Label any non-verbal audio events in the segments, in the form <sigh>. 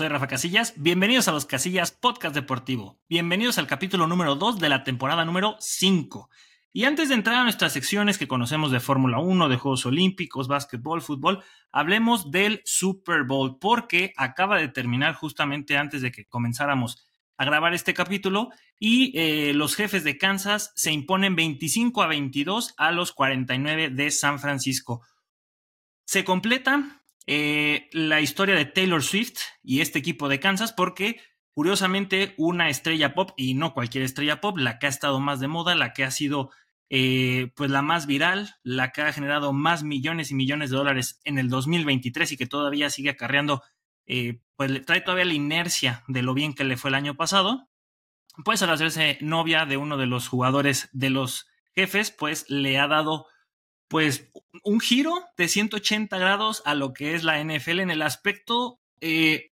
Soy Rafa Casillas, bienvenidos a los Casillas Podcast Deportivo, bienvenidos al capítulo número 2 de la temporada número 5. Y antes de entrar a nuestras secciones que conocemos de Fórmula 1, de Juegos Olímpicos, básquetbol, fútbol, hablemos del Super Bowl, porque acaba de terminar justamente antes de que comenzáramos a grabar este capítulo y eh, los jefes de Kansas se imponen 25 a 22 a los 49 de San Francisco. Se completa eh, la historia de Taylor Swift y este equipo de Kansas porque curiosamente una estrella pop y no cualquier estrella pop, la que ha estado más de moda, la que ha sido eh, pues la más viral, la que ha generado más millones y millones de dólares en el 2023 y que todavía sigue acarreando, eh, pues trae todavía la inercia de lo bien que le fue el año pasado, pues al hacerse novia de uno de los jugadores de los jefes, pues le ha dado pues un giro de 180 grados a lo que es la NFL en el aspecto eh,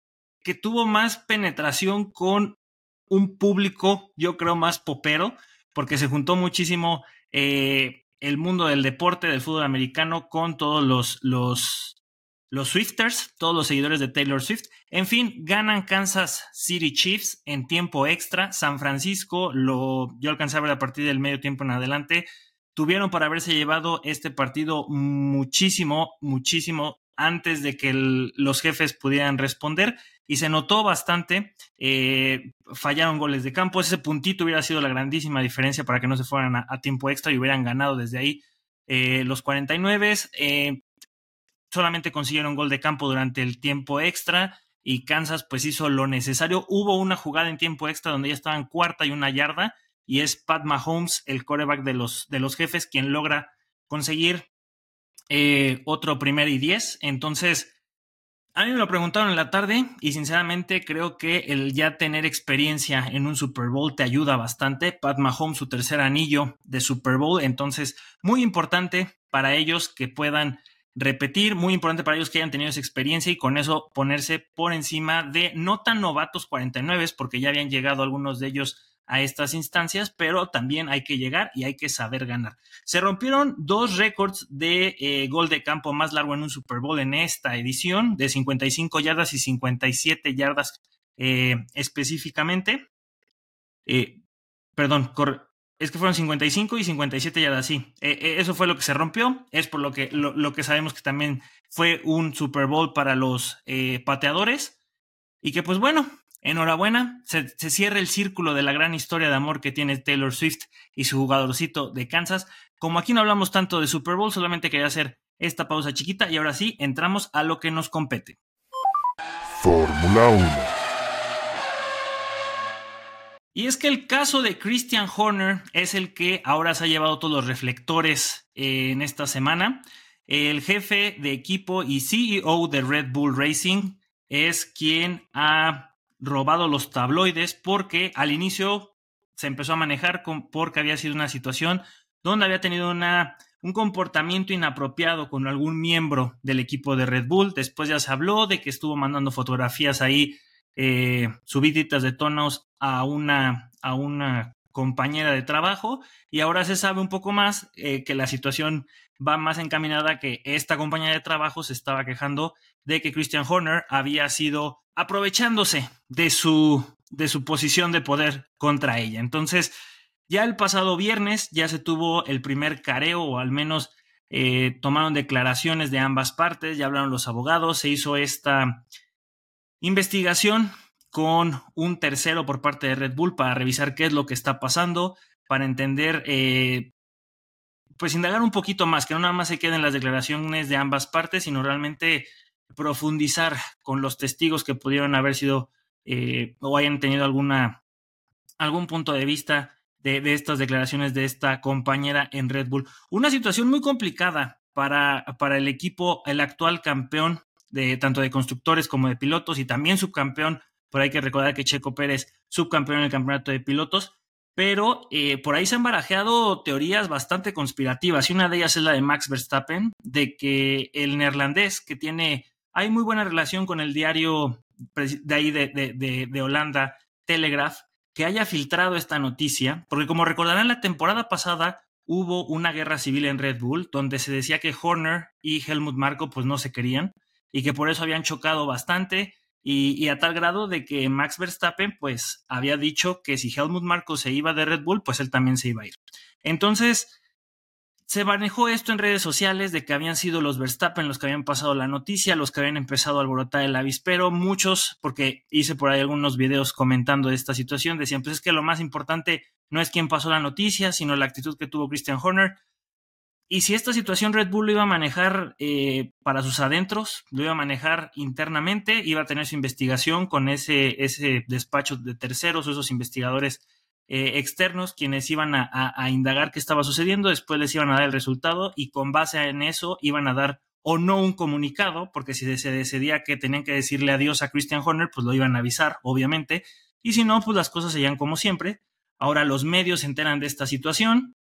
que tuvo más penetración con un público, yo creo, más popero, porque se juntó muchísimo eh, el mundo del deporte, del fútbol americano, con todos los, los, los Swifters, todos los seguidores de Taylor Swift. En fin, ganan Kansas City Chiefs en tiempo extra. San Francisco, lo, yo alcancé a ver a partir del medio tiempo en adelante, tuvieron para haberse llevado este partido muchísimo, muchísimo antes de que los jefes pudieran responder y se notó bastante, eh, fallaron goles de campo, ese puntito hubiera sido la grandísima diferencia para que no se fueran a, tiempo extra y hubieran ganado desde ahí eh, los 49, eh, solamente consiguieron gol de campo durante el tiempo extra y Kansas pues hizo lo necesario, hubo una jugada en tiempo extra donde ya estaban cuarta y una yarda y es Pat Mahomes, el coreback de los, de los jefes, quien logra conseguir eh, otro primer y diez. Entonces, a mí me lo preguntaron en la tarde y sinceramente creo que el ya tener experiencia en un Super Bowl te ayuda bastante. Pat Mahomes, su tercer anillo de Super Bowl, entonces muy importante para ellos que puedan repetir, muy importante para ellos que hayan tenido esa experiencia y con eso ponerse por encima de no tan novatos 49, porque ya habían llegado algunos de ellos a estas instancias, pero también hay que llegar y hay que saber ganar. Se rompieron dos récords de eh, gol de campo más largo en un Super Bowl en esta edición, de 55 yardas y 57 yardas eh, específicamente. Eh, perdón, es que fueron 55 y 57 yardas, sí. eso fue lo que se rompió, es por lo que, lo que sabemos que también fue un Super Bowl para los pateadores. Y que pues bueno, Enhorabuena, se, cierra el círculo de la gran historia de amor que tiene Taylor Swift y su jugadorcito de Kansas. Como aquí no hablamos tanto de Super Bowl, solamente quería hacer esta pausa chiquita y ahora sí, entramos a lo que nos compete. Fórmula 1. Y es que el caso de Christian Horner es el que ahora se ha llevado todos los reflectores eh, en esta semana. El jefe de equipo y CEO de Red Bull Racing es quien ha robado los tabloides porque al inicio se empezó a manejar porque había sido una situación donde había tenido una, un comportamiento inapropiado con algún miembro del equipo de Red Bull. Después ya se habló de que estuvo mandando fotografías ahí, eh, subiditas de tonos a una, a una compañera de trabajo y ahora se sabe un poco más eh, que la situación va más encaminada que esta compañera de trabajo se estaba quejando de que Christian Horner había sido aprovechándose de su, de su posición de poder contra ella. Entonces, ya el pasado viernes ya se tuvo el primer careo, o al menos eh, tomaron declaraciones de ambas partes, ya hablaron los abogados, se hizo esta investigación con un tercero por parte de Red Bull para revisar qué es lo que está pasando, para entender, eh, pues indagar un poquito más, que no nada más se queden las declaraciones de ambas partes, sino realmente profundizar con los testigos que pudieron haber sido eh, o hayan tenido alguna algún punto de vista de, estas declaraciones de esta compañera en Red Bull. Una situación muy complicada para, para el equipo, el actual campeón de tanto de constructores como de pilotos y también subcampeón. Por ahí hay que recordar que Checo Pérez, subcampeón en el campeonato de pilotos, pero eh, por ahí se han barajeado teorías bastante conspirativas y una de ellas es la de Max Verstappen, de que el neerlandés que tiene hay muy buena relación con el diario de ahí de, Holanda, Telegraph, que haya filtrado esta noticia, porque como recordarán, la temporada pasada hubo una guerra civil en Red Bull, donde se decía que Horner y Helmut Marko pues no se querían y que por eso habían chocado bastante. y, a tal grado de que Max Verstappen pues había dicho que si Helmut Marko se iba de Red Bull, pues él también se iba a ir. Entonces, se manejó esto en redes sociales de que habían sido los Verstappen los que habían pasado la noticia, los que habían empezado a alborotar el avispero, muchos, porque hice por ahí algunos videos comentando esta situación, decían, pues es que lo más importante no es quién pasó la noticia, sino la actitud que tuvo Christian Horner. Y si esta situación Red Bull lo iba a manejar eh, para sus adentros, lo iba a manejar internamente, iba a tener su investigación con ese, ese despacho de terceros o esos investigadores eh, externos quienes iban a, indagar qué estaba sucediendo, después les iban a dar el resultado y con base en eso iban a dar o no un comunicado, porque si se decidía que tenían que decirle adiós a Christian Horner, pues lo iban a avisar, obviamente, y si no, pues las cosas seguían como siempre. Ahora los medios se enteran de esta situación,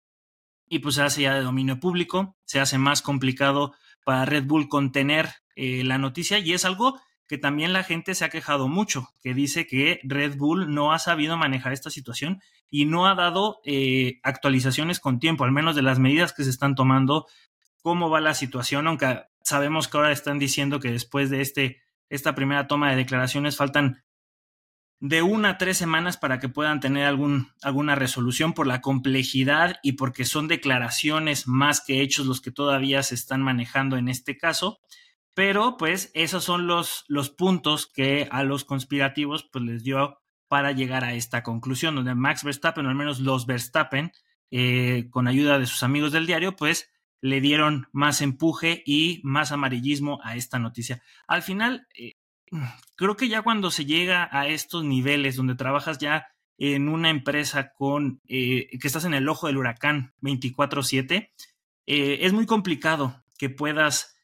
y pues se hace ya de dominio público, se hace más complicado para Red Bull contener eh, la noticia y es algo que también la gente se ha quejado mucho, que dice que Red Bull no ha sabido manejar esta situación y no ha dado eh, actualizaciones con tiempo, al menos de las medidas que se están tomando, cómo va la situación, aunque sabemos que ahora están diciendo que después de este, esta primera toma de declaraciones faltan de una a tres semanas para que puedan tener algún, alguna resolución por la complejidad y porque son declaraciones más que hechos los que todavía se están manejando en este caso. Pero pues esos son los, los puntos que a los conspirativos pues les dio para llegar a esta conclusión, donde Max Verstappen, o al menos los Verstappen, eh, con ayuda de sus amigos del diario, pues le dieron más empuje y más amarillismo a esta noticia. Al final, eh, creo que ya cuando se llega a estos niveles donde trabajas ya en una empresa con eh, que estás en el ojo del huracán 24/7, eh, es muy complicado que puedas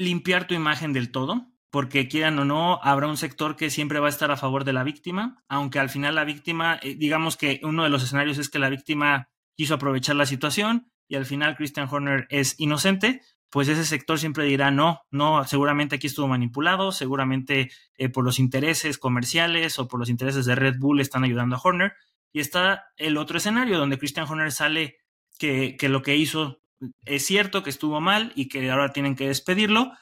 limpiar tu imagen del todo, porque quieran o no, habrá un sector que siempre va a estar a favor de la víctima, aunque al final la víctima, eh, digamos que uno de los escenarios es que la víctima quiso aprovechar la situación y al final Christian Horner es inocente, pues ese sector siempre dirá, no, no, seguramente aquí estuvo manipulado, seguramente eh, por los intereses comerciales o por los intereses de Red Bull están ayudando a Horner. Y está el otro escenario donde Christian Horner sale que, que lo que hizo es cierto, que estuvo mal y que ahora tienen que despedirlo.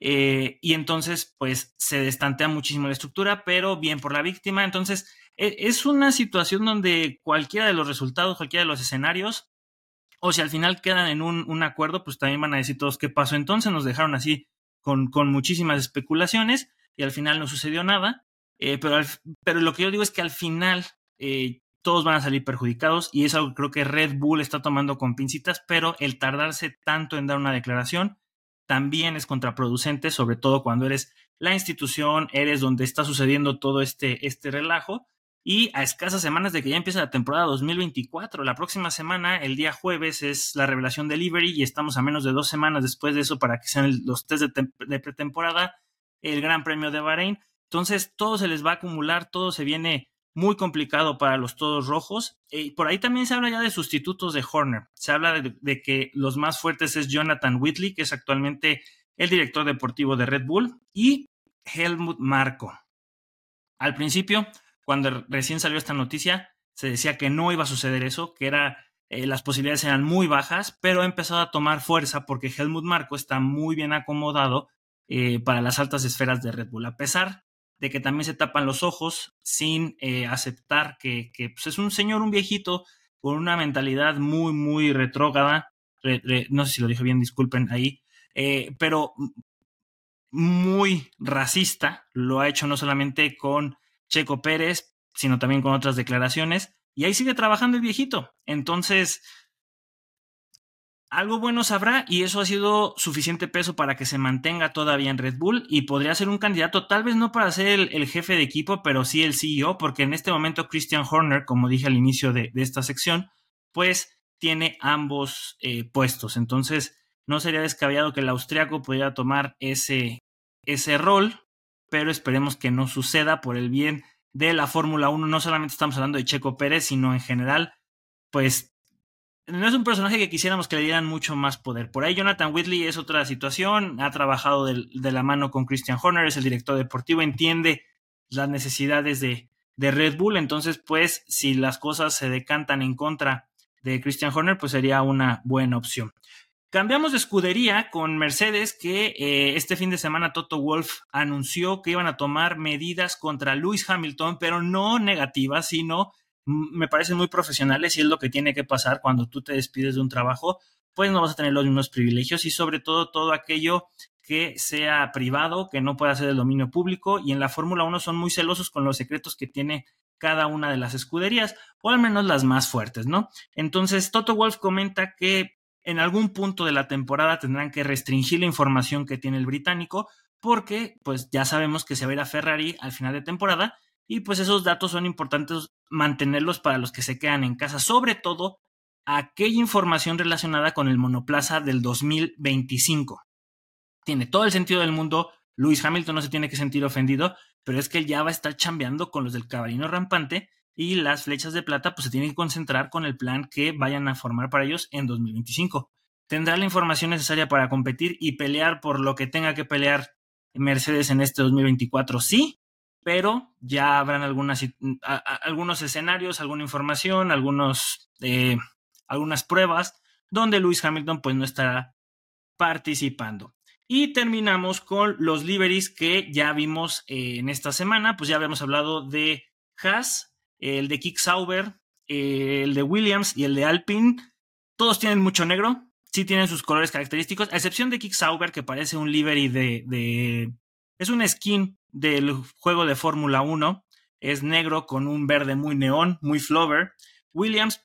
Eh, y entonces, pues se destantea muchísimo la estructura, pero bien por la víctima. Entonces, e, es una situación donde cualquiera de los resultados, cualquiera de los escenarios o si al final quedan en un, acuerdo, pues también van a decir todos qué pasó entonces, nos dejaron así con, con muchísimas especulaciones y al final no sucedió nada, eh, pero, pero lo que yo digo es que al final eh, todos van a salir perjudicados y es algo que creo que Red Bull está tomando con pincitas, pero el tardarse tanto en dar una declaración también es contraproducente, sobre todo cuando eres la institución, eres donde está sucediendo todo este, este relajo y a escasas semanas de que ya empiece la temporada 2024. La próxima semana, el día jueves, es la revelación de Liberty y estamos a menos de dos semanas después de eso para que sean los test de, pretemporada, el Gran Premio de Bahrein. Entonces, todo se les va a acumular, todo se viene muy complicado para los todos rojos. Eh, por ahí también se habla ya de sustitutos de Horner. Se habla de, que los más fuertes es Jonathan Whitley, que es actualmente el director deportivo de Red Bull, y Helmut Marko. Al principio, cuando recién salió esta noticia, se decía que no iba a suceder eso, que era, eh, las posibilidades eran muy bajas, pero ha empezado a tomar fuerza porque Helmut Marko está muy bien acomodado eh, para las altas esferas de Red Bull, a pesar de que también se tapan los ojos sin eh, aceptar que, pues, es un señor, un viejito, con una mentalidad muy, muy retrógrada, no sé si lo dije bien, disculpen ahí, pero muy racista, lo ha hecho no solamente con Checo Pérez, sino también con otras declaraciones. Y ahí sigue trabajando el viejito. Entonces, algo bueno sabrá y eso ha sido suficiente peso para que se mantenga todavía en Red Bull y podría ser un candidato, tal vez no para ser el, jefe de equipo, pero sí el CEO, porque en este momento Christian Horner, como dije al inicio de, esta sección, pues tiene ambos eh, puestos. Entonces, no sería descabellado que el austriaco pudiera tomar ese, ese rol pero esperemos que no suceda por el bien de la Fórmula 1. No solamente estamos hablando de Checo Pérez, sino en general, pues no es un personaje que quisiéramos que le dieran mucho más poder. Por ahí Jonathan Whitley es otra situación, ha trabajado de, la mano con Christian Horner, es el director deportivo, entiende las necesidades de, Red Bull, entonces pues si las cosas se decantan en contra de Christian Horner, pues sería una buena opción. Cambiamos de escudería con Mercedes, que eh, este fin de semana Toto Wolf anunció que iban a tomar medidas contra Lewis Hamilton, pero no negativas, sino me parecen muy profesionales y es lo que tiene que pasar cuando tú te despides de un trabajo, pues no vas a tener los mismos privilegios y sobre todo todo aquello que sea privado, que no pueda ser del dominio público y en la Fórmula 1 son muy celosos con los secretos que tiene cada una de las escuderías, o al menos las más fuertes, ¿no? Entonces, Toto Wolf comenta que en algún punto de la temporada tendrán que restringir la información que tiene el británico, porque pues ya sabemos que se va a ir a Ferrari al final de temporada y pues esos datos son importantes mantenerlos para los que se quedan en casa, sobre todo aquella información relacionada con el monoplaza del 2025. Tiene todo el sentido del mundo, Luis Hamilton no se tiene que sentir ofendido, pero es que él ya va a estar chambeando con los del cabalino rampante y las flechas de plata pues se tienen que concentrar con el plan que vayan a formar para ellos en 2025. Tendrá la información necesaria para competir y pelear por lo que tenga que pelear Mercedes en este 2024, sí, pero ya habrán algunas, algunos escenarios, alguna información, algunos, eh, algunas pruebas donde Lewis Hamilton pues no estará participando. Y terminamos con los liveries que ya vimos eh, en esta semana, pues ya habíamos hablado de Haas, el de Kick Sauber, el de Williams y el de Alpine. Todos tienen mucho negro, sí tienen sus colores característicos, a excepción de Kick Sauber, que parece un livery de, de. Es un skin del juego de Fórmula 1. Es negro con un verde muy neón, muy flover. Williams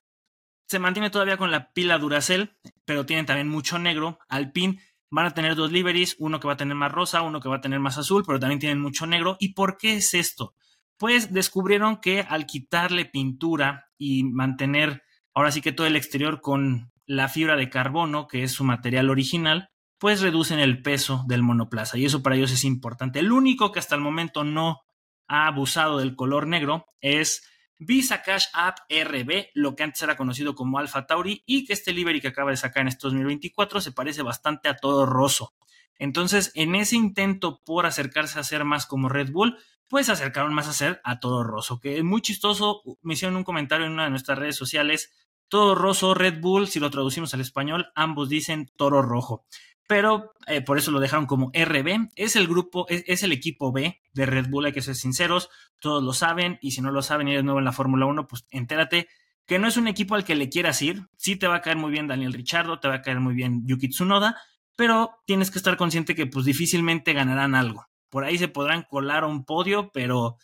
se mantiene todavía con la pila Duracell, pero tienen también mucho negro. Alpine van a tener dos liveries, uno que va a tener más rosa, uno que va a tener más azul, pero también tienen mucho negro. ¿Y por qué es esto? pues descubrieron que al quitarle pintura y mantener ahora sí que todo el exterior con la fibra de carbono, que es su material original, pues reducen el peso del monoplaza y eso para ellos es importante. El único que hasta el momento no ha abusado del color negro es Visa Cash App RB, lo que antes era conocido como Alpha Tauri, y que este livery que acaba de sacar en este 2024 se parece bastante a todo roso. Entonces, en ese intento por acercarse a ser más como Red Bull, pues se acercaron más a ser a Todo Rosso, que es muy chistoso. Me hicieron un comentario en una de nuestras redes sociales. Todo Rosso, Red Bull, si lo traducimos al español, ambos dicen Toro Rojo. Pero eh, por eso lo dejaron como RB. Es el grupo, es, el equipo B de Red Bull, hay que ser sinceros. Todos lo saben. Y si no lo saben y eres nuevo en la Fórmula 1, pues entérate que no es un equipo al que le quieras ir. Sí te va a caer muy bien Daniel Richardo, te va a caer muy bien Yuki Tsunoda, pero tienes que estar consciente que pues difícilmente ganarán algo. Por ahí se podrán colar a un podio, pero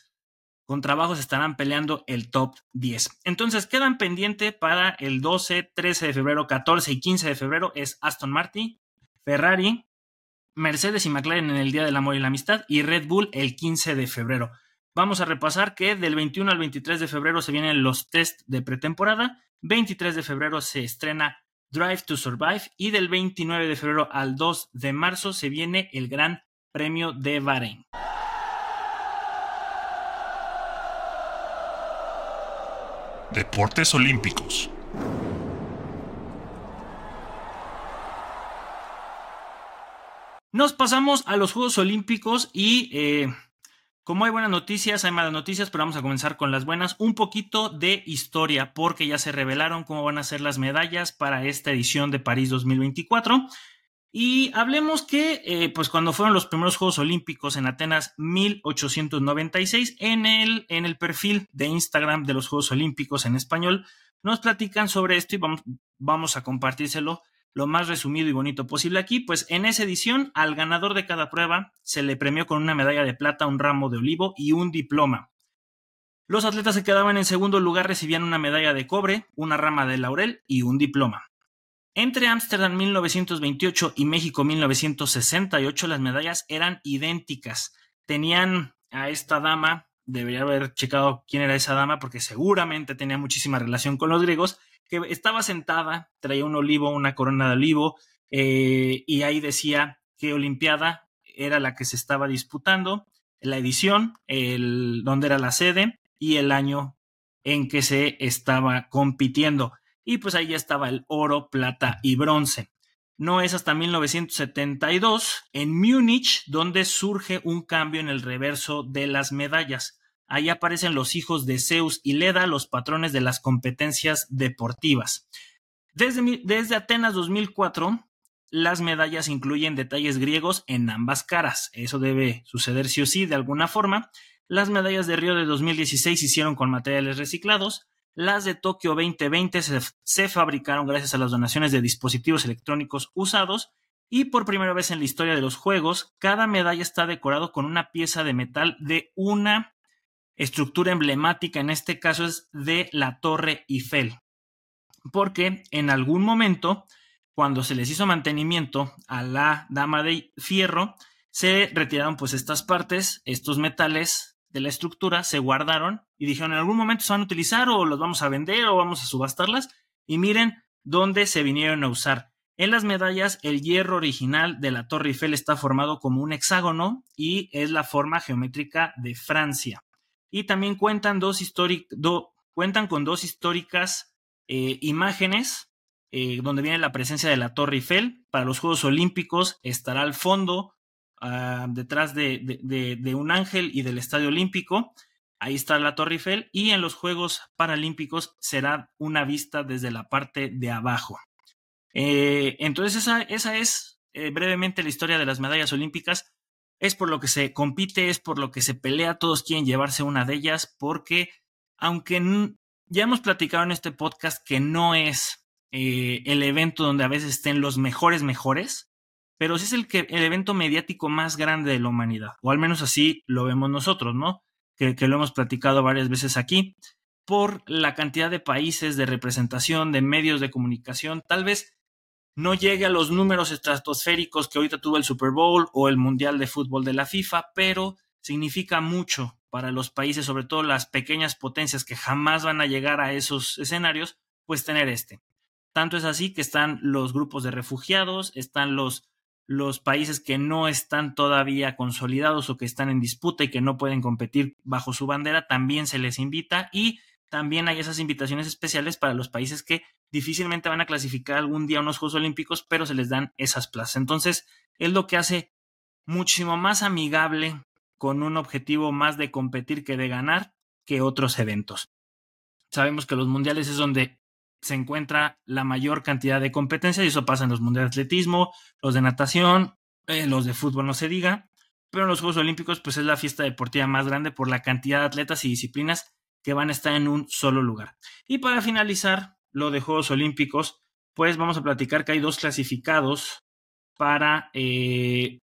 con trabajos estarán peleando el top 10. Entonces quedan pendiente para el 12, 13 de febrero, 14 y 15 de febrero es Aston Martin, Ferrari, Mercedes y McLaren en el Día del Amor y la Amistad y Red Bull el 15 de febrero. Vamos a repasar que del 21 al 23 de febrero se vienen los test de pretemporada, 23 de febrero se estrena Drive to Survive y del 29 de febrero al 2 de marzo se viene el Gran Premio de Bahrein. Deportes Olímpicos. Nos pasamos a los Juegos Olímpicos y eh, como hay buenas noticias, hay malas noticias, pero vamos a comenzar con las buenas. Un poquito de historia, porque ya se revelaron cómo van a ser las medallas para esta edición de París 2024. Y hablemos que, eh, pues cuando fueron los primeros Juegos Olímpicos en Atenas 1896, en el, en el perfil de Instagram de los Juegos Olímpicos en español, nos platican sobre esto y vamos, vamos a compartírselo lo más resumido y bonito posible aquí. Pues en esa edición, al ganador de cada prueba se le premió con una medalla de plata, un ramo de olivo y un diploma. Los atletas que quedaban en segundo lugar recibían una medalla de cobre, una rama de laurel y un diploma. Entre Ámsterdam 1928 y México 1968 las medallas eran idénticas. Tenían a esta dama, debería haber checado quién era esa dama porque seguramente tenía muchísima relación con los griegos, que estaba sentada, traía un olivo, una corona de olivo, eh, y ahí decía qué Olimpiada era la que se estaba disputando, la edición, el, dónde era la sede y el año en que se estaba compitiendo y pues ahí ya estaba el oro, plata y bronce. No es hasta 1972 en Múnich donde surge un cambio en el reverso de las medallas. Ahí aparecen los hijos de Zeus y Leda, los patrones de las competencias deportivas. Desde, desde Atenas 2004 las medallas incluyen detalles griegos en ambas caras. Eso debe suceder sí o sí de alguna forma. Las medallas de Río de 2016 se hicieron con materiales reciclados. Las de Tokio 2020 se, se, fabricaron gracias a las donaciones de dispositivos electrónicos usados. Y por primera vez en la historia de los Juegos, cada medalla está decorado con una pieza de metal de una estructura emblemática, en este caso es de la Torre Eiffel. Porque en algún momento cuando se les hizo mantenimiento a la dama de fierro, se retiraron pues estas partes, estos metales de la estructura, se guardaron y dijeron en algún momento se van a utilizar o los vamos a vender o vamos a subastarlas y miren dónde se vinieron a usar. En las medallas, el hierro original de la Torre Eiffel está formado como un hexágono y es la forma geométrica de Francia. Y también cuentan, dos cuentan con dos históricas eh, imágenes eh, donde viene la presencia de la Torre Eiffel. Para los Juegos Olímpicos estará al fondo, uh, detrás de, un ángel y del Estadio Olímpico. Ahí está la Torre Eiffel. Y en los Juegos Paralímpicos será una vista desde la parte de abajo. Eh, entonces, esa, esa es brevemente la historia de las medallas olímpicas. Es por lo que se compite, es por lo que se pelea. Todos quieren llevarse una de ellas, porque aunque ya hemos platicado en este podcast que no es eh, el evento donde a veces estén los mejores mejores, pero sí es el, que, el evento mediático más grande de la humanidad, o al menos así lo vemos nosotros, ¿no? Que, que lo hemos platicado varias veces aquí, por la cantidad de países, de representación, de medios de comunicación, tal vez no llegue a los números estratosféricos que ahorita tuvo el Super Bowl o el Mundial de Fútbol de la FIFA, pero significa mucho para los países, sobre todo las pequeñas potencias que jamás van a llegar a esos escenarios, pues tener este. Tanto es así que están los grupos de refugiados, están los, los países que no están todavía consolidados o que están en disputa y que no pueden competir bajo su bandera, también se les invita y también hay esas invitaciones especiales para los países que difícilmente van a clasificar algún día a unos Juegos Olímpicos, pero se les dan esas plazas. Entonces, es lo que hace muchísimo más amigable con un objetivo más de competir que de ganar que otros eventos. Sabemos que los mundiales es donde se encuentra la mayor cantidad de competencias y eso pasa en los mundiales de atletismo, los de natación, eh, los de fútbol no se diga, pero en los Juegos Olímpicos pues es la fiesta deportiva más grande por la cantidad de atletas y disciplinas que van a estar en un solo lugar. Y para finalizar lo de Juegos Olímpicos, pues vamos a platicar que hay dos clasificados para, eh,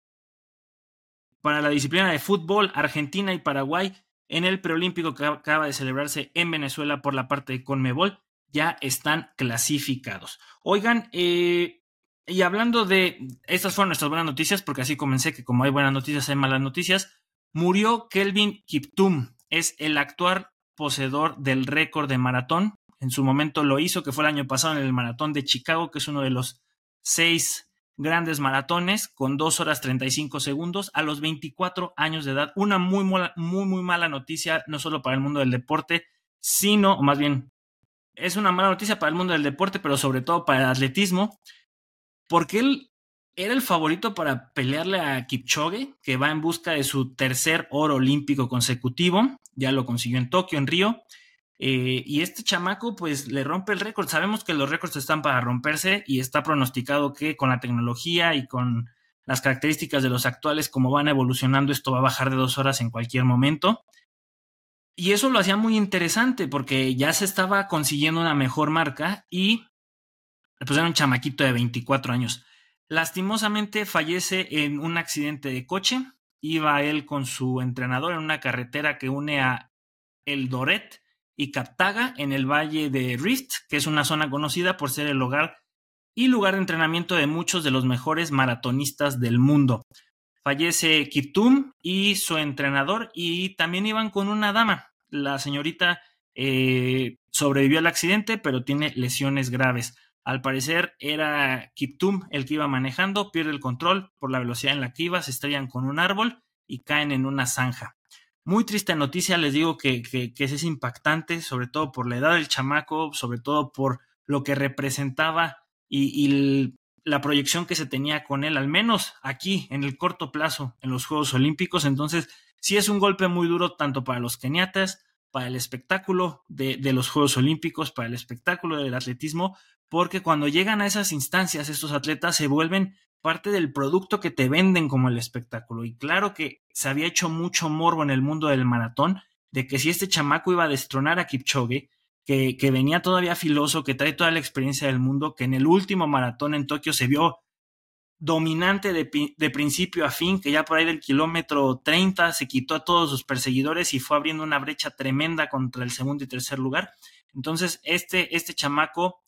para la disciplina de fútbol, Argentina y Paraguay, en el preolímpico que acaba de celebrarse en Venezuela por la parte de Conmebol ya están clasificados. Oigan, eh, y hablando de, estas fueron nuestras buenas noticias, porque así comencé que como hay buenas noticias, hay malas noticias. Murió Kelvin Kiptum, es el actual poseedor del récord de maratón. En su momento lo hizo, que fue el año pasado en el maratón de Chicago, que es uno de los seis grandes maratones, con dos horas 35 segundos a los 24 años de edad. Una muy, muy, muy mala noticia, no solo para el mundo del deporte, sino, más bien es una mala noticia para el mundo del deporte, pero sobre todo para el atletismo, porque él era el favorito para pelearle a Kipchoge, que va en busca de su tercer oro olímpico consecutivo, ya lo consiguió en Tokio, en Río, eh, y este chamaco pues le rompe el récord, sabemos que los récords están para romperse y está pronosticado que con la tecnología y con las características de los actuales, como van evolucionando, esto va a bajar de dos horas en cualquier momento. Y eso lo hacía muy interesante porque ya se estaba consiguiendo una mejor marca y pues era un chamaquito de 24 años. Lastimosamente fallece en un accidente de coche. Iba él con su entrenador en una carretera que une a El Doret y Captaga en el valle de Rift, que es una zona conocida por ser el hogar y lugar de entrenamiento de muchos de los mejores maratonistas del mundo fallece Kiptum y su entrenador y también iban con una dama. La señorita eh, sobrevivió al accidente, pero tiene lesiones graves. Al parecer era Kiptum el que iba manejando, pierde el control por la velocidad en la que iba, se estrellan con un árbol y caen en una zanja. Muy triste noticia, les digo que, es impactante, sobre todo por la edad del chamaco, sobre todo por lo que representaba y, la proyección que se tenía con él, al menos aquí en el corto plazo en los Juegos Olímpicos. Entonces, sí es un golpe muy duro tanto para los keniatas, para el espectáculo de, los Juegos Olímpicos, para el espectáculo del atletismo, porque cuando llegan a esas instancias, estos atletas se vuelven parte del producto que te venden como el espectáculo. Y claro que se había hecho mucho morbo en el mundo del maratón, de que si este chamaco iba a destronar a Kipchoge, que, que venía todavía filoso, que trae toda la experiencia del mundo, que en el último maratón en Tokio se vio dominante de, de, principio a fin, que ya por ahí del kilómetro 30 se quitó a todos sus perseguidores y fue abriendo una brecha tremenda contra el segundo y tercer lugar. Entonces, este, este chamaco,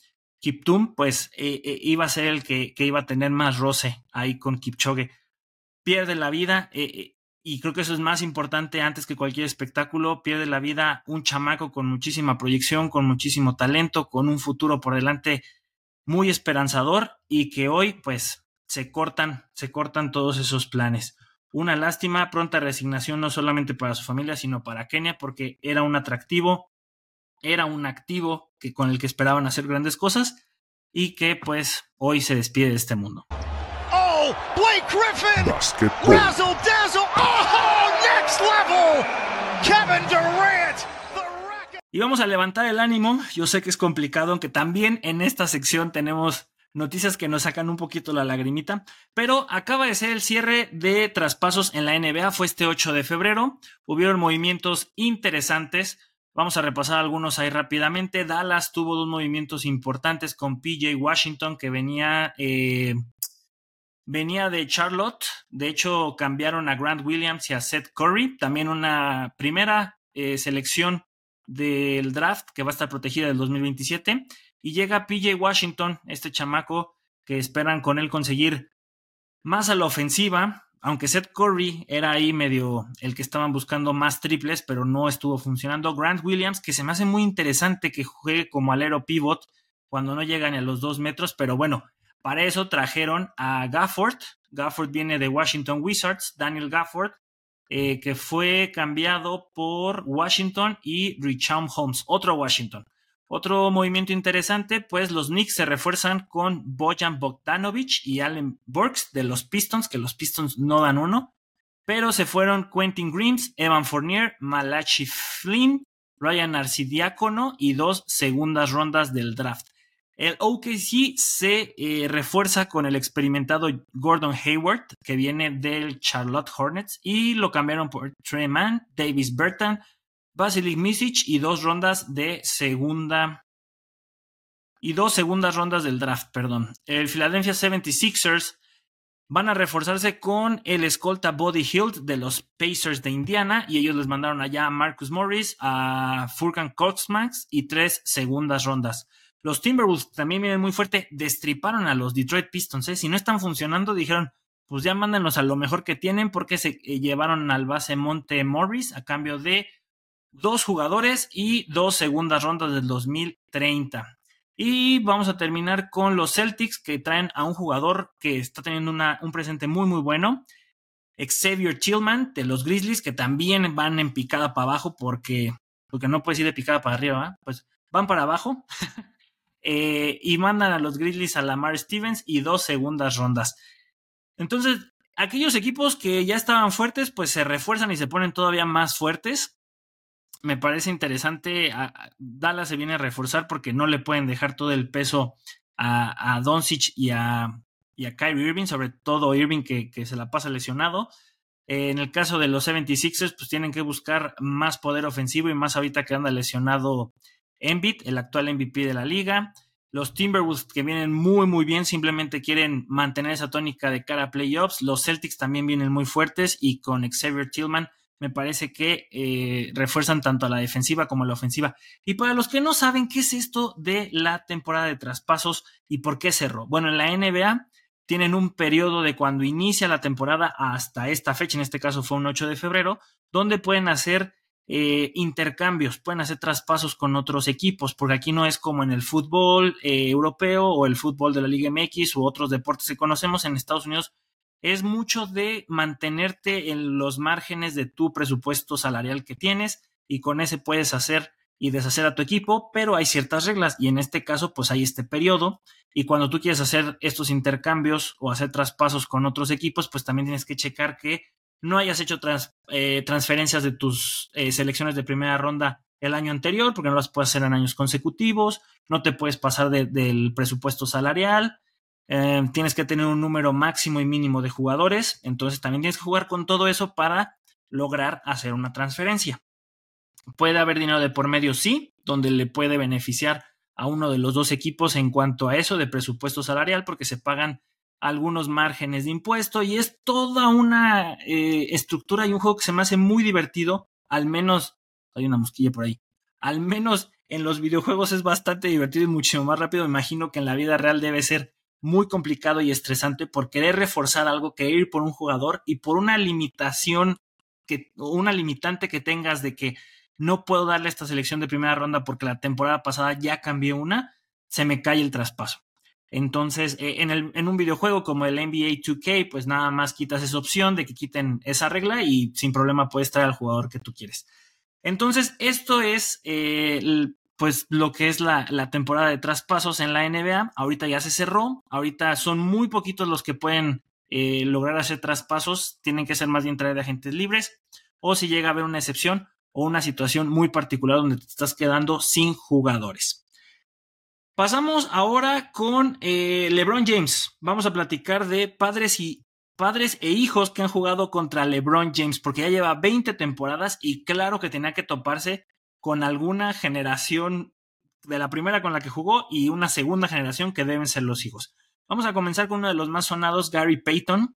Kiptum, pues eh, iba a ser el que, que, iba a tener más roce ahí con Kipchoge. Pierde la vida, eh, y creo que eso es más importante antes que cualquier espectáculo, pierde la vida un chamaco con muchísima proyección, con muchísimo talento, con un futuro por delante muy esperanzador y que hoy, pues, se cortan, se cortan todos esos planes. Una lástima, pronta resignación no solamente para su familia, sino para Kenia, porque era un atractivo, era un activo que, con el que esperaban hacer grandes cosas y que pues hoy se despide de este mundo. Oh, Blake Griffin! Razzle dazzle! Oh, next level! Kevin Durant! Y vamos a levantar el ánimo. Yo sé que es complicado, aunque también en esta sección tenemos noticias que nos sacan un poquito la lagrimita, pero acaba de ser el cierre de traspasos en la NBA, fue este 8 de febrero, hubieron movimientos interesantes, vamos a repasar algunos ahí rápidamente, Dallas tuvo dos movimientos importantes con PJ Washington que venía... Eh, venía de Charlotte, de hecho cambiaron a Grant Williams y a Seth Curry, también una primera eh, selección del draft que va a estar protegida del 2027 y llega PJ Washington, este chamaco que esperan con él conseguir más a la ofensiva, aunque Seth Curry era ahí medio el que estaban buscando más triples, pero no estuvo funcionando. Grant Williams, que se me hace muy interesante que juegue como alero pivot cuando no llegan a los dos metros, pero bueno, para eso trajeron a Gafford. Gafford viene de Washington Wizards, Daniel Gafford, eh, que fue cambiado por Washington y Richard Holmes, otro Washington. Otro movimiento interesante, pues los Knicks se refuerzan con Bojan Bogdanovic y Allen Burks de los Pistons, que los Pistons no dan uno, pero se fueron Quentin Grimes, Evan Fournier, Malachi Flynn, Ryan Arcidiácono y dos segundas rondas del draft. El OKC se eh, refuerza con el experimentado Gordon Hayward, que viene del Charlotte Hornets, y lo cambiaron por Trey Mann, Davis Burton, Vasily Misic y dos rondas de segunda. Y dos segundas rondas del draft, perdón. El Philadelphia 76ers van a reforzarse con el escolta Body Hilt de los Pacers de Indiana y ellos les mandaron allá a Marcus Morris, a Furkan Coxmax y tres segundas rondas. Los Timberwolves también vienen muy fuerte, destriparon a los Detroit Pistons. ¿eh? Si no están funcionando, dijeron, pues ya mándanos a lo mejor que tienen porque se eh, llevaron al base Monte Morris a cambio de dos jugadores y dos segundas rondas del 2030. Y vamos a terminar con los Celtics que traen a un jugador que está teniendo una, un presente muy muy bueno. Xavier Tillman de los Grizzlies que también van en picada para abajo porque, porque no puedes ir de picada para arriba, pues van para abajo. <laughs> eh, y mandan a los Grizzlies a Lamar Stevens y dos segundas rondas. Entonces, aquellos equipos que ya estaban fuertes, pues se refuerzan y se ponen todavía más fuertes me parece interesante. Dallas se viene a reforzar porque no le pueden dejar todo el peso a, a Doncic y a, y a Kyrie Irving, sobre todo Irving que, que se la pasa lesionado. en el caso de los 76ers, pues tienen que buscar más poder ofensivo y más ahorita que anda lesionado Embiid, el actual MVP de la liga. Los Timberwolves que vienen muy muy bien, simplemente quieren mantener esa tónica de cara a playoffs. Los Celtics también vienen muy fuertes y con Xavier Tillman me parece que eh, refuerzan tanto a la defensiva como a la ofensiva. Y para los que no saben qué es esto de la temporada de traspasos y por qué cerró. Bueno, en la NBA tienen un periodo de cuando inicia la temporada hasta esta fecha, en este caso fue un 8 de febrero, donde pueden hacer eh, intercambios, pueden hacer traspasos con otros equipos, porque aquí no es como en el fútbol eh, europeo o el fútbol de la Liga MX u otros deportes que conocemos en Estados Unidos es mucho de mantenerte en los márgenes de tu presupuesto salarial que tienes y con ese puedes hacer y deshacer a tu equipo, pero hay ciertas reglas y en este caso pues hay este periodo y cuando tú quieres hacer estos intercambios o hacer traspasos con otros equipos pues también tienes que checar que no hayas hecho eh, transferencias de tus eh, selecciones de primera ronda el año anterior, porque no las puedes hacer en años consecutivos, no te puedes pasar del presupuesto salarial, eh, tienes que tener un número máximo y mínimo de jugadores, entonces también tienes que jugar con todo eso para lograr hacer una transferencia. Puede haber dinero de por medio, sí, donde le puede beneficiar a uno de los dos equipos en cuanto a eso de presupuesto salarial, porque se pagan algunos márgenes de impuesto y es toda una eh, estructura y un juego que se me hace muy divertido, al menos, hay una mosquilla por ahí, al menos en los videojuegos es bastante divertido y muchísimo más rápido, imagino que en la vida real debe ser muy complicado y estresante por querer reforzar algo, querer ir por un jugador y por una limitación que, una limitante que tengas de que no puedo darle esta selección de primera ronda porque la temporada pasada ya cambié una, se me cae el traspaso. Entonces, eh, en, el, en, un videojuego como el NBA 2K, pues nada más quitas esa opción de que quiten esa regla y sin problema puedes traer al jugador que tú quieres. Entonces, esto es eh, pues lo que es la, la, temporada de traspasos en la NBA. Ahorita ya se cerró, ahorita son muy poquitos los que pueden eh, lograr hacer traspasos, tienen que ser más bien traer de agentes libres, o si llega a haber una excepción, o una situación muy particular donde te estás quedando sin jugadores. Pasamos ahora con eh, LeBron James. Vamos a platicar de padres y padres e hijos que han jugado contra LeBron James, porque ya lleva 20 temporadas y claro que tenía que toparse con alguna generación de la primera con la que jugó y una segunda generación que deben ser los hijos. Vamos a comenzar con uno de los más sonados, Gary Payton,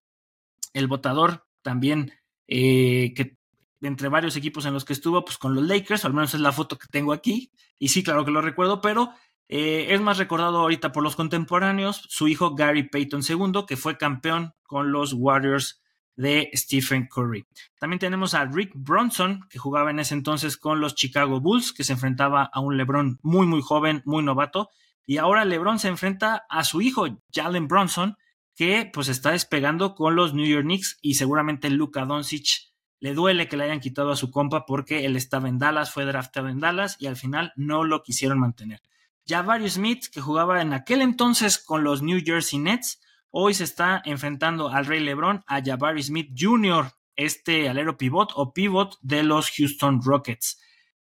el votador también eh, que entre varios equipos en los que estuvo, pues con los Lakers, al menos es la foto que tengo aquí, y sí, claro que lo recuerdo, pero eh, es más recordado ahorita por los contemporáneos, su hijo Gary Payton II, que fue campeón con los Warriors de Stephen Curry. También tenemos a Rick Bronson, que jugaba en ese entonces con los Chicago Bulls, que se enfrentaba a un LeBron muy, muy joven, muy novato, y ahora LeBron se enfrenta a su hijo, Jalen Bronson, que pues está despegando con los New York Knicks y seguramente Luka Doncic le duele que le hayan quitado a su compa porque él estaba en Dallas, fue draftado en Dallas y al final no lo quisieron mantener. Javario Smith, que jugaba en aquel entonces con los New Jersey Nets, hoy se está enfrentando al Rey LeBron, a Javario Smith Jr., este alero pivot o pivot de los Houston Rockets.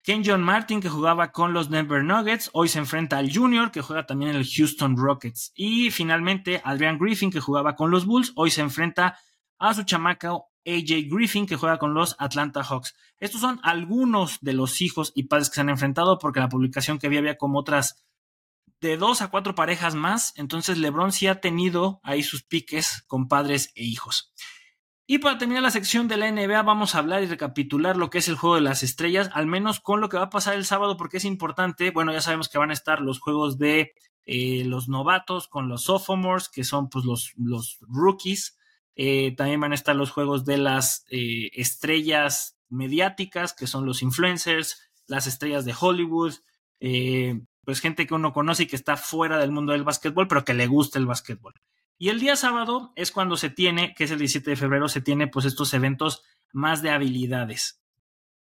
Ken John Martin, que jugaba con los Denver Nuggets, hoy se enfrenta al Junior, que juega también en el Houston Rockets. Y finalmente, Adrian Griffin, que jugaba con los Bulls, hoy se enfrenta a su chamaca AJ Griffin, que juega con los Atlanta Hawks. Estos son algunos de los hijos y padres que se han enfrentado, porque la publicación que había había como otras de dos a cuatro parejas más. Entonces, LeBron sí ha tenido ahí sus piques con padres e hijos. Y para terminar la sección de la NBA, vamos a hablar y recapitular lo que es el juego de las estrellas, al menos con lo que va a pasar el sábado, porque es importante. Bueno, ya sabemos que van a estar los juegos de eh, los novatos con los sophomores, que son pues los, los rookies. Eh, también van a estar los juegos de las eh, estrellas mediáticas, que son los influencers, las estrellas de Hollywood, eh, pues gente que uno conoce y que está fuera del mundo del básquetbol, pero que le gusta el básquetbol. Y el día sábado es cuando se tiene, que es el 17 de febrero, se tiene pues estos eventos más de habilidades.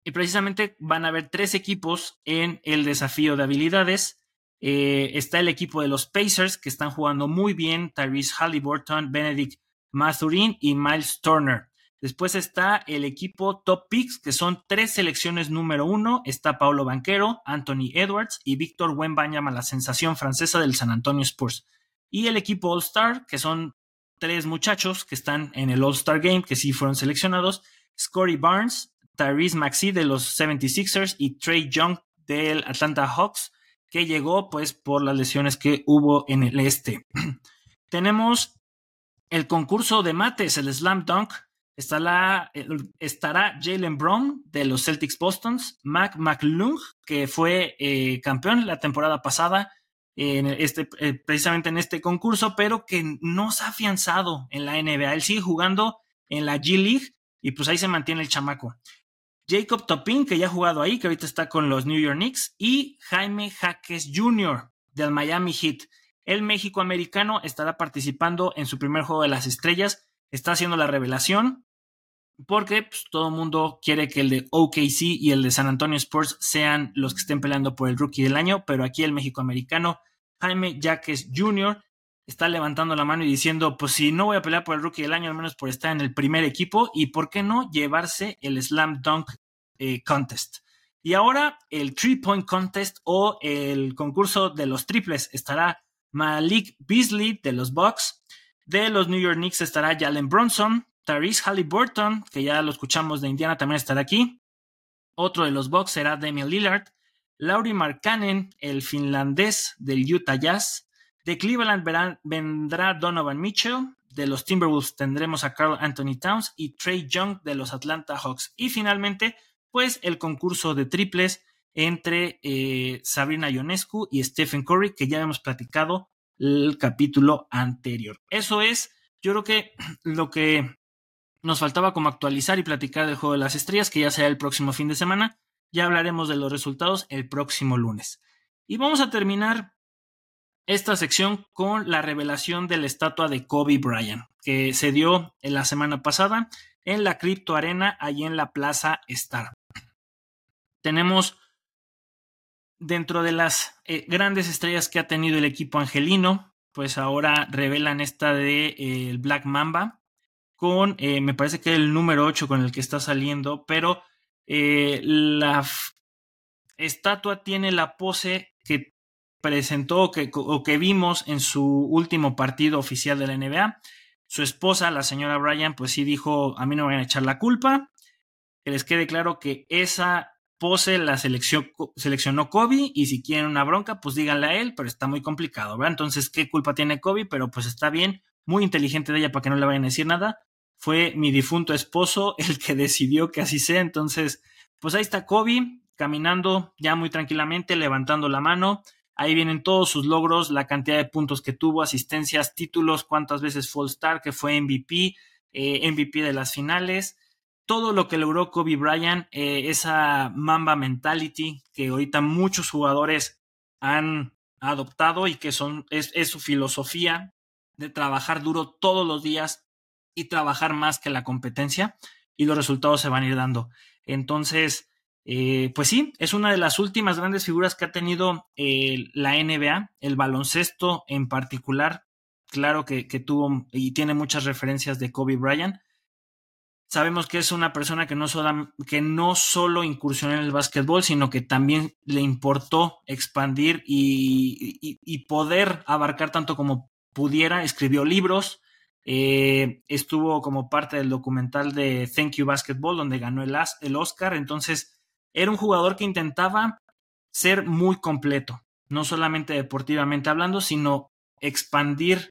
Y precisamente van a haber tres equipos en el desafío de habilidades. está el equipo de los Pacers, que están jugando muy bien, Tyrese Halliburton, Benedict Mathurin y Miles Turner. Después está el equipo Top Picks, que son tres selecciones número uno. Está Paulo Banquero, Anthony Edwards y Víctor Wembanyama, la sensación francesa del San Antonio Spurs. Y el equipo All Star, que son tres muchachos que están en el All Star Game, que sí fueron seleccionados. Scotty Barnes, Tyrese Maxey de los 76ers y Trey Young del Atlanta Hawks, que llegó pues por las lesiones que hubo en el este. <clears throat> Tenemos el concurso de mates, el Slam Dunk, estará, estará Jalen Brown de los Celtics Bostons, Mac McLung, que fue eh, campeón la temporada pasada, en este, eh, precisamente en este concurso, pero que no se ha afianzado en la NBA. Él sigue jugando en la G League y pues ahí se mantiene el chamaco. Jacob Topin, que ya ha jugado ahí, que ahorita está con los New York Knicks, y Jaime Jaques Jr. del Miami Heat. El México americano estará participando en su primer juego de las estrellas, está haciendo la revelación, porque pues, todo el mundo quiere que el de OKC y el de San Antonio Sports sean los que estén peleando por el rookie del año, pero aquí el México americano, Jaime Jaques Jr., está levantando la mano y diciendo, pues si no voy a pelear por el rookie del año, al menos por estar en el primer equipo, y por qué no llevarse el Slam Dunk eh, Contest. Y ahora el Three Point Contest o el concurso de los triples estará Malik Beasley de los Bucks. De los New York Knicks estará Jalen Bronson. Tyrese Halliburton, que ya lo escuchamos de Indiana, también estará aquí. Otro de los Bucks será Damian Lillard. Laurie Markkanen, el finlandés del Utah Jazz. De Cleveland vendrá Donovan Mitchell. De los Timberwolves tendremos a Carl Anthony Towns y Trey Young de los Atlanta Hawks. Y finalmente, pues el concurso de triples entre eh, Sabrina Ionescu y Stephen Curry, que ya hemos platicado el capítulo anterior. Eso es, yo creo que lo que nos faltaba como actualizar y platicar del juego de las estrellas, que ya será el próximo fin de semana. Ya hablaremos de los resultados el próximo lunes. Y vamos a terminar esta sección con la revelación de la estatua de Kobe Bryant, que se dio en la semana pasada en la Crypto Arena, allí en la Plaza Star. Tenemos dentro de las eh, grandes estrellas que ha tenido el equipo angelino, pues ahora revelan esta de eh, el Black Mamba con, eh, me parece que el número 8 con el que está saliendo, pero la estatua tiene la pose que presentó que, o que vimos en su último partido oficial de la NBA. Su esposa, la señora Bryan, pues sí dijo, a mí no me van a echar la culpa. Que les quede claro que esa pose la seleccionó Kobe y si quieren una bronca, pues díganle a él, pero está muy complicado, ¿verdad? Entonces, ¿qué culpa tiene Kobe? Pero pues está bien, muy inteligente de ella para que no le vayan a decir nada. Fue mi difunto esposo <laughs> el que decidió que así sea, entonces, pues ahí está Kobe caminando ya muy tranquilamente, levantando la mano. Ahí vienen todos sus logros, la cantidad de puntos que tuvo, asistencias, títulos, cuántas veces fue Star, que fue MVP, eh, MVP de las finales todo lo que logró Kobe Bryant, eh, esa Mamba mentality que ahorita muchos jugadores han adoptado y que son, es, su filosofía de trabajar duro todos los días y trabajar más que la competencia y los resultados se van a ir dando. Entonces, eh, pues sí, es una de las últimas grandes figuras que ha tenido eh, la NBA, el baloncesto en particular, claro que, que, tuvo y tiene muchas referencias de Kobe Bryant, Sabemos que es una persona que no, que no solo incursionó en el básquetbol, sino que también le importó expandir y, poder abarcar tanto como pudiera. Escribió libros, eh, estuvo como parte del documental de Thank You Basketball, donde ganó el, Oscar. Entonces, era un jugador que intentaba ser muy completo, no solamente deportivamente hablando, sino expandir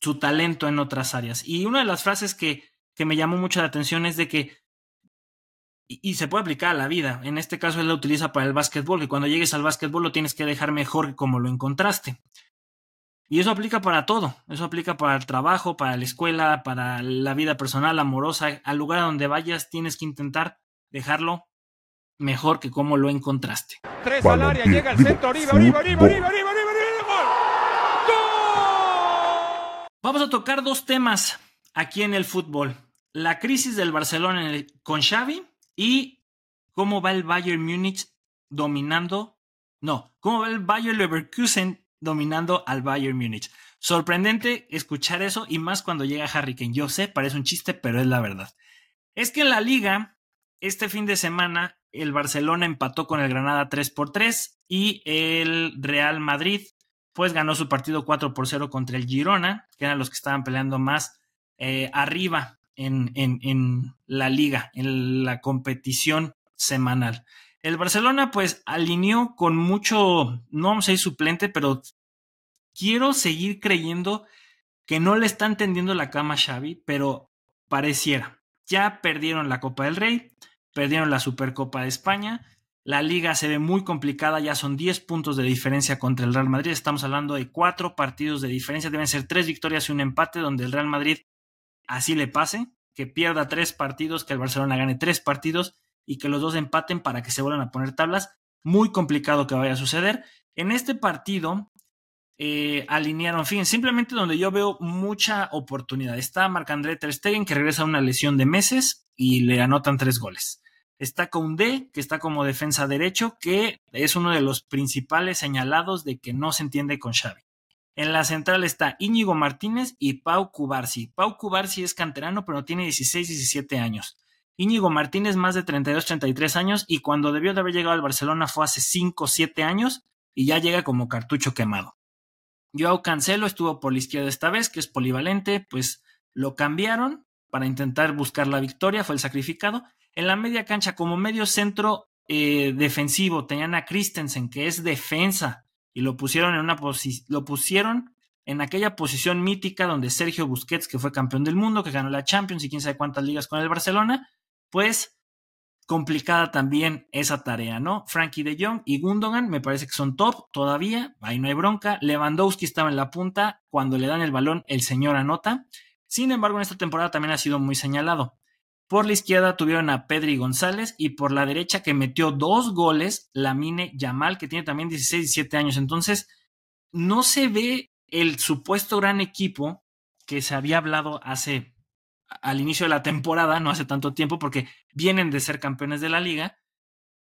su talento en otras áreas. Y una de las frases que que me llamó mucho la atención es de que, y, se puede aplicar a la vida, en este caso él lo utiliza para el básquetbol, que cuando llegues al básquetbol lo tienes que dejar mejor que como lo encontraste. Y eso aplica para todo, eso aplica para el trabajo, para la escuela, para la vida personal, amorosa, al lugar a donde vayas tienes que intentar dejarlo mejor que como lo encontraste. Tres al área, llega el centro, arriba, arriba, arriba, arriba, arriba, Vamos a tocar dos temas aquí en el fútbol. La crisis del Barcelona con Xavi y cómo va el Bayern Múnich dominando, no, cómo va el Bayern Leverkusen dominando al Bayern Múnich. Sorprendente escuchar eso y más cuando llega Harry Kane. Yo sé, parece un chiste, pero es la verdad. Es que en la liga, este fin de semana, el Barcelona empató con el Granada 3 por 3 y el Real Madrid pues ganó su partido 4 por 0 contra el Girona, que eran los que estaban peleando más eh, arriba en, la liga, en la competición semanal. El Barcelona pues alineó con mucho, no vamos a ir suplente, pero quiero seguir creyendo que no le están tendiendo la cama a Xavi, pero pareciera. Ya perdieron la Copa del Rey, perdieron la Supercopa de España, la liga se ve muy complicada, ya son 10 puntos de diferencia contra el Real Madrid, estamos hablando de cuatro partidos de diferencia, deben ser tres victorias y un empate, donde el Real Madrid así le pase, que pierda tres partidos, que el Barcelona gane tres partidos y que los dos empaten para que se vuelvan a poner tablas. Muy complicado que vaya a suceder. En este partido eh, alinearon, fíjense, simplemente donde yo veo mucha oportunidad. Está Marc-André Ter Stegen, que regresa a una lesión de meses y le anotan tres goles. Está Koundé, que está como defensa derecho, que es uno de los principales señalados de que no se entiende con Xavi. En la central está Íñigo Martínez y Pau Cubarsi. Pau Cubarsi es canterano, pero tiene 16, 17 años. Íñigo Martínez más de 32, 33 años y cuando debió de haber llegado al Barcelona fue hace 5, 7 años y ya llega como cartucho quemado. Joao Cancelo estuvo por la izquierda esta vez, que es polivalente, pues lo cambiaron para intentar buscar la victoria, fue el sacrificado. En la media cancha, como medio centro eh, defensivo, tenían a Christensen, que es defensa, y lo pusieron en una lo pusieron en aquella posición mítica donde Sergio Busquets, que fue campeón del mundo, que ganó la Champions y quién sabe cuántas ligas con el Barcelona, pues complicada también esa tarea, ¿no? Frankie de Jong y Gundogan me parece que son top todavía, ahí no hay bronca. Lewandowski estaba en la punta, cuando le dan el balón el señor anota. Sin embargo, en esta temporada también ha sido muy señalado. Por la izquierda tuvieron a Pedri González y por la derecha que metió dos goles, Lamine Yamal, que tiene también 16, 17 años. Entonces, no se ve el supuesto gran equipo que se había hablado hace al inicio de la temporada, no hace tanto tiempo, porque vienen de ser campeones de la liga,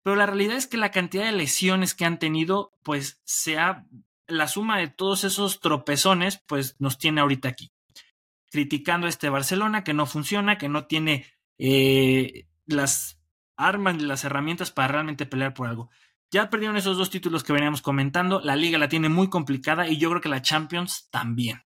pero la realidad es que la cantidad de lesiones que han tenido, pues sea la suma de todos esos tropezones, pues nos tiene ahorita aquí. Criticando a este Barcelona que no funciona, que no tiene eh, las armas y las herramientas para realmente pelear por algo. Ya perdieron esos dos títulos que veníamos comentando, la liga la tiene muy complicada y yo creo que la Champions también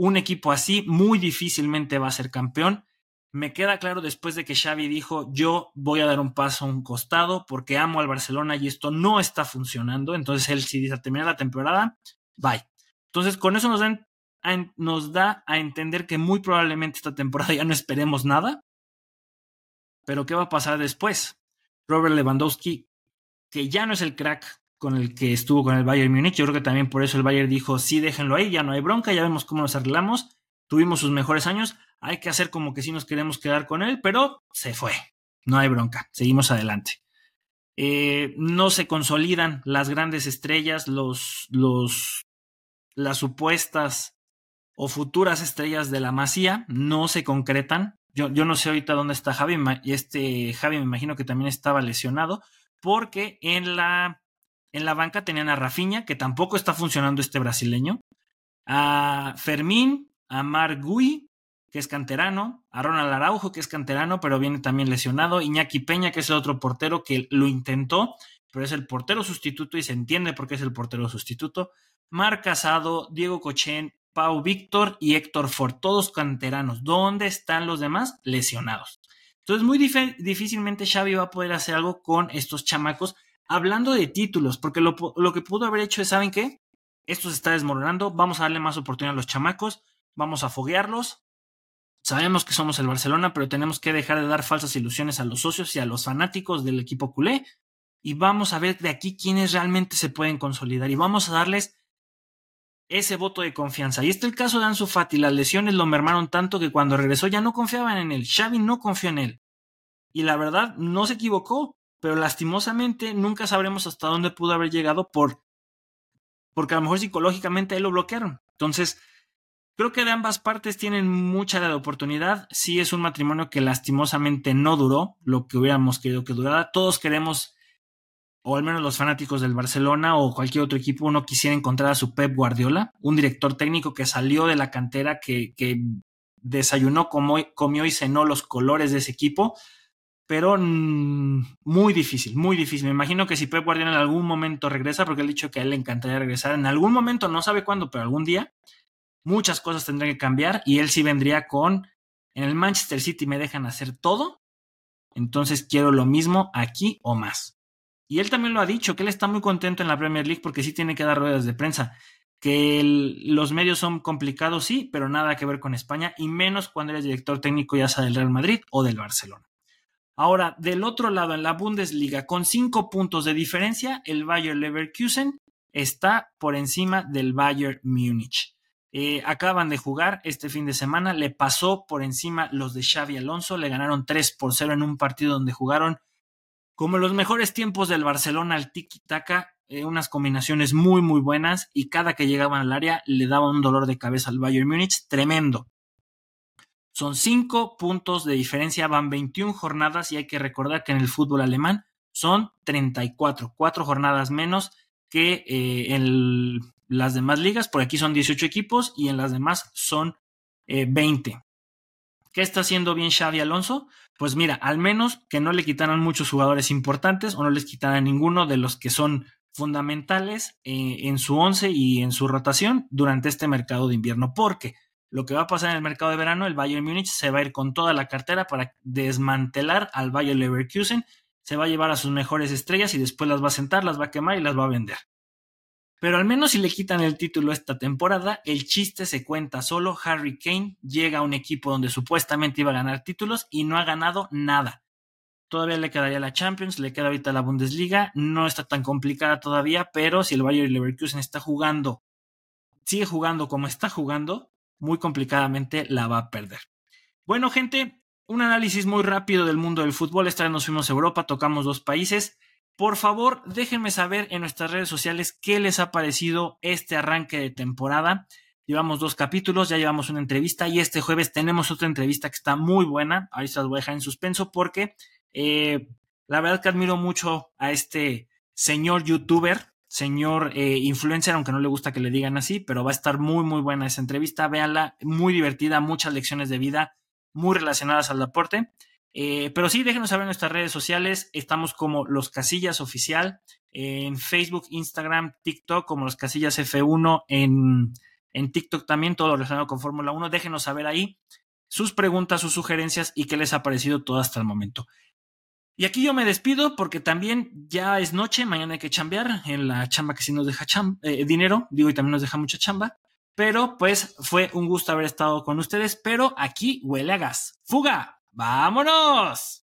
un equipo así muy difícilmente va a ser campeón. Me queda claro después de que Xavi dijo, yo voy a dar un paso a un costado porque amo al Barcelona y esto no está funcionando. Entonces él si dice, terminar la temporada, bye. Entonces con eso nos, nos da a entender que muy probablemente esta temporada <laughs> ya no esperemos nada. Pero ¿qué va a pasar después? Robert Lewandowski, que ya no es el crack con el que estuvo con el Bayern Múnich. Yo creo que también por eso el Bayern dijo, sí, déjenlo ahí, ya no hay bronca, ya vemos cómo nos arreglamos. Tuvimos sus mejores años, hay que hacer como que sí nos queremos quedar con él, pero se fue. No hay bronca, seguimos adelante. Eh, no se consolidan las grandes estrellas, los, los, las supuestas o futuras estrellas de la Masía no se concretan. Yo, yo no sé ahorita dónde está Javi, y este Javi me imagino que también estaba lesionado, porque en la en la banca tenían a Rafinha, que tampoco está funcionando este brasileño, a Fermín, a Marc Gui, que es canterano, a Ronald Araujo, que es canterano, pero viene también lesionado, Iñaki Peña, que es el otro portero que lo intentó, pero es el portero sustituto y se entiende por qué es el portero sustituto. Marc Casado, Diego Cochén, Pau Víctor y Héctor Ford, todos canteranos. ¿Dónde están los demás? Lesionados. Entonces, muy difícilmente Xavi va a poder hacer algo con estos chamacos hablando de títulos, porque lo, que pudo haber hecho es, ¿saben qué? Esto se está desmoronando, vamos a darle más oportunidad a los chamacos, vamos a foguearlos. Sabemos que somos el Barcelona, pero tenemos que dejar de dar falsas ilusiones a los socios y a los fanáticos del equipo culé. Y vamos a ver de aquí quiénes realmente se pueden consolidar. Y vamos a darles ese voto de confianza. Y este es el caso de Ansu Fati. Las lesiones lo mermaron tanto que cuando regresó ya no confiaban en él. Xavi no confió en él. Y la verdad, no se equivocó pero lastimosamente nunca sabremos hasta dónde pudo haber llegado por porque a lo mejor psicológicamente ahí lo bloquearon. Entonces, creo que de ambas partes tienen mucha de oportunidad. Sí es un matrimonio que lastimosamente no duró lo que hubiéramos querido que durara. Todos queremos, o al menos los fanáticos del Barcelona o cualquier otro equipo, uno quisiera encontrar a su Pep Guardiola, un director técnico que salió de la cantera, que, que desayunó, comió y cenó los colores de ese equipo pero mm, muy difícil, muy difícil. Me imagino que si Pep Guardiola en algún momento regresa, porque él ha dicho que a él le encantaría regresar, en algún momento, no sabe cuándo, pero algún día, muchas cosas tendrán que cambiar y él sí vendría con, en el Manchester City me dejan hacer todo, entonces quiero lo mismo aquí o más. Y él también lo ha dicho, que él está muy contento en la Premier League porque sí tiene que dar ruedas de prensa, que los medios son complicados, sí, pero nada que ver con España, y menos cuando eres director técnico ya sea del Real Madrid o del Barcelona. Ahora, del otro lado, en la Bundesliga, con cinco puntos de diferencia, el Bayer Leverkusen está por encima del Bayern Múnich. Eh, acaban de jugar este fin de semana, le pasó por encima los de Xavi Alonso, le ganaron 3 por 0 en un partido donde jugaron como los mejores tiempos del Barcelona al tiki-taka, eh, unas combinaciones muy muy buenas y cada que llegaban al área le daba un dolor de cabeza al Bayern Múnich tremendo. Son cinco puntos de diferencia, van 21 jornadas y hay que recordar que en el fútbol alemán son 34, cuatro jornadas menos que eh, en las demás ligas. Por aquí son 18 equipos y en las demás son 20. Eh, ¿Qué está haciendo bien Xavi Alonso? Pues mira, al menos que no le quitaran muchos jugadores importantes o no les quitaran ninguno de los que son fundamentales eh, en su once y en su rotación durante este mercado de invierno, porque lo que va a pasar en el mercado de verano, el Bayern Múnich se va a ir con toda la cartera para desmantelar al Bayern Leverkusen, se va a llevar a sus mejores estrellas y después las va a sentar, las va a quemar y las va a vender. Pero al menos si le quitan el título esta temporada, el chiste se cuenta solo. Harry Kane llega a un equipo donde supuestamente iba a ganar títulos y no ha ganado nada. Todavía le quedaría la Champions, le queda ahorita la Bundesliga, no está tan complicada todavía, pero si el Bayern Leverkusen está jugando, sigue jugando como está jugando, muy complicadamente la va a perder. Bueno, gente, un análisis muy rápido del mundo del fútbol. Esta vez nos fuimos a Europa, tocamos dos países. Por favor, déjenme saber en nuestras redes sociales qué les ha parecido este arranque de temporada. Llevamos dos capítulos, ya llevamos una entrevista y este jueves tenemos otra entrevista que está muy buena. Ahorita las voy a dejar en suspenso porque eh, la verdad que admiro mucho a este señor youtuber, señor eh, influencer, aunque no le gusta que le digan así, pero va a estar muy, muy buena esa entrevista. Véanla, muy divertida, muchas lecciones de vida muy relacionadas al deporte. Eh, pero sí, déjenos saber en nuestras redes sociales. Estamos como Los Casillas Oficial en Facebook, Instagram, TikTok, como Los Casillas F1 en, en TikTok también, todo lo relacionado con Fórmula 1. Déjenos saber ahí sus preguntas, sus sugerencias y qué les ha parecido todo hasta el momento. Y aquí yo me despido porque también ya es noche, mañana hay que chambear en la chamba que sí nos deja eh, dinero, digo, y también nos deja mucha chamba. Pero pues fue un gusto haber estado con ustedes, pero aquí huele a gas. ¡Fuga! ¡Vámonos!